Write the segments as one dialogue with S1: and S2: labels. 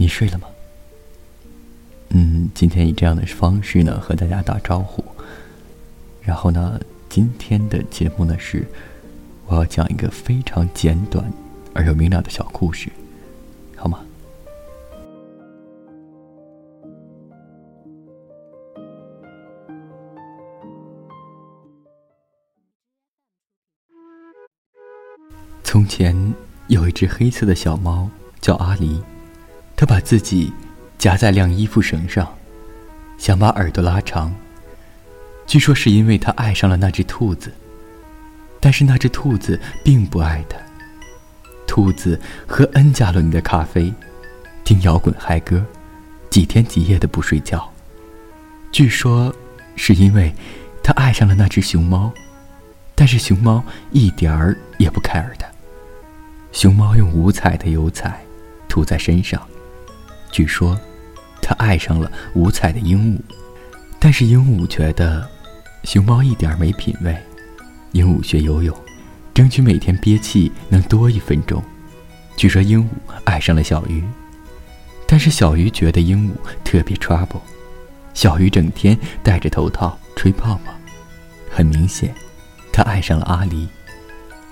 S1: 你睡了吗？嗯，今天以这样的方式呢和大家打招呼。然后呢，今天的节目呢是我要讲一个非常简短而又明了的小故事，好吗？从前有一只黑色的小猫，叫阿狸。他把自己夹在晾衣服绳上，想把耳朵拉长。据说是因为他爱上了那只兔子，但是那只兔子并不爱他。兔子喝 N 加仑的咖啡，听摇滚嗨歌，几天几夜的不睡觉。据说是因为他爱上了那只熊猫，但是熊猫一点儿也不 care 他。熊猫用五彩的油彩涂在身上。据说，他爱上了五彩的鹦鹉，但是鹦鹉觉得熊猫一点没品位。鹦鹉学游泳，争取每天憋气能多一分钟。据说鹦鹉爱上了小鱼，但是小鱼觉得鹦鹉特别 trouble。小鱼整天戴着头套吹泡泡，很明显，他爱上了阿狸。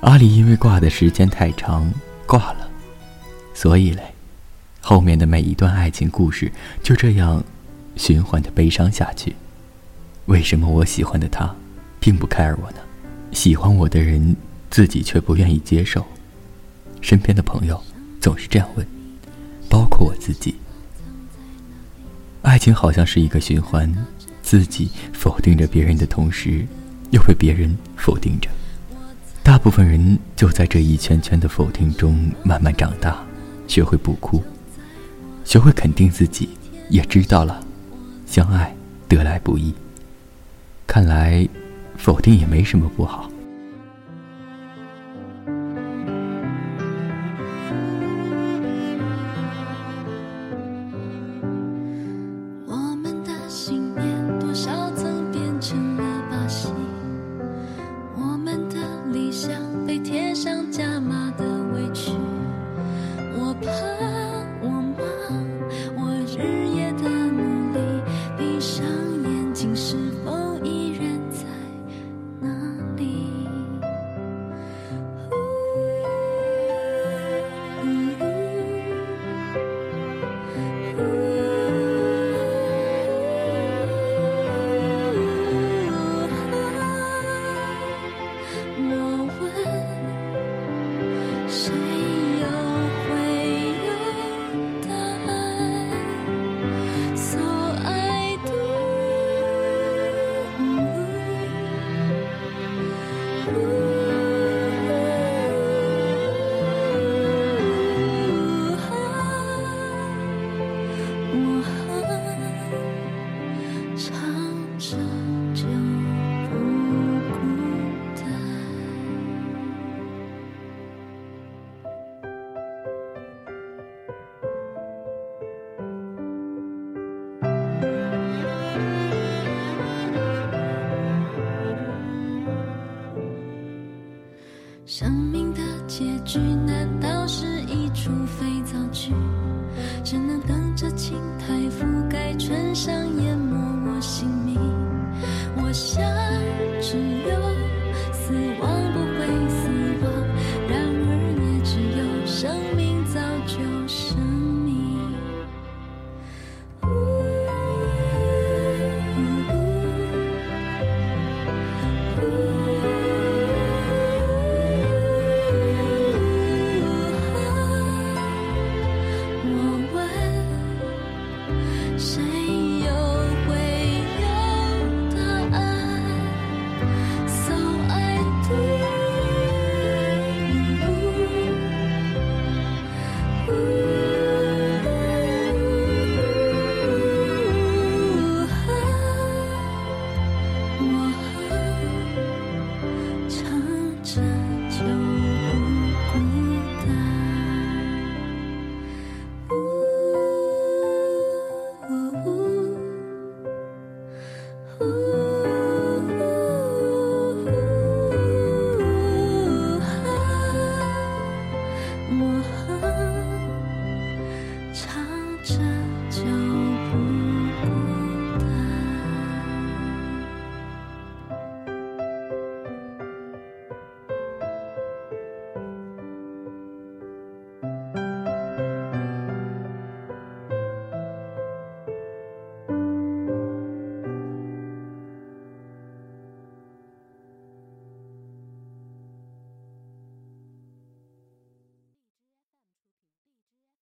S1: 阿狸因为挂的时间太长挂了，所以嘞。后面的每一段爱情故事就这样循环的悲伤下去。为什么我喜欢的他并不 care 我呢？喜欢我的人自己却不愿意接受。身边的朋友总是这样问，包括我自己。爱情好像是一个循环，自己否定着别人的同时，又被别人否定着。大部分人就在这一圈圈的否定中慢慢长大，学会不哭。学会肯定自己，也知道了，相爱得来不易。看来，否定也没什么不好。我。
S2: 生命的结局难道是一出肥皂剧？只能等着情。